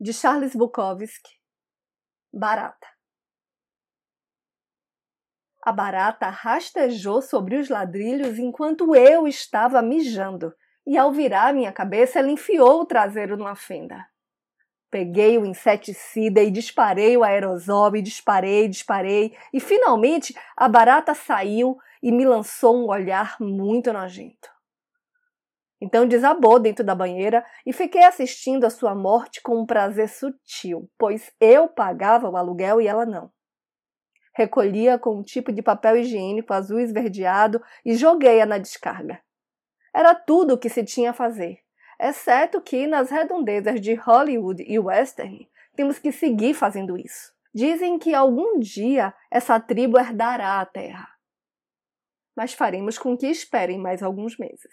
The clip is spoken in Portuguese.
de Charles Bukowski, Barata. A barata rastejou sobre os ladrilhos enquanto eu estava mijando, e ao virar minha cabeça, ela enfiou o traseiro numa fenda. Peguei o inseticida e disparei o aerosol, e disparei, disparei, e finalmente a barata saiu e me lançou um olhar muito nojento. Então desabou dentro da banheira e fiquei assistindo a sua morte com um prazer sutil, pois eu pagava o aluguel e ela não. Recolhi-a com um tipo de papel higiênico azul esverdeado e joguei-a na descarga. Era tudo o que se tinha a fazer, exceto que nas redondezas de Hollywood e Western temos que seguir fazendo isso. Dizem que algum dia essa tribo herdará a terra. Mas faremos com que esperem mais alguns meses.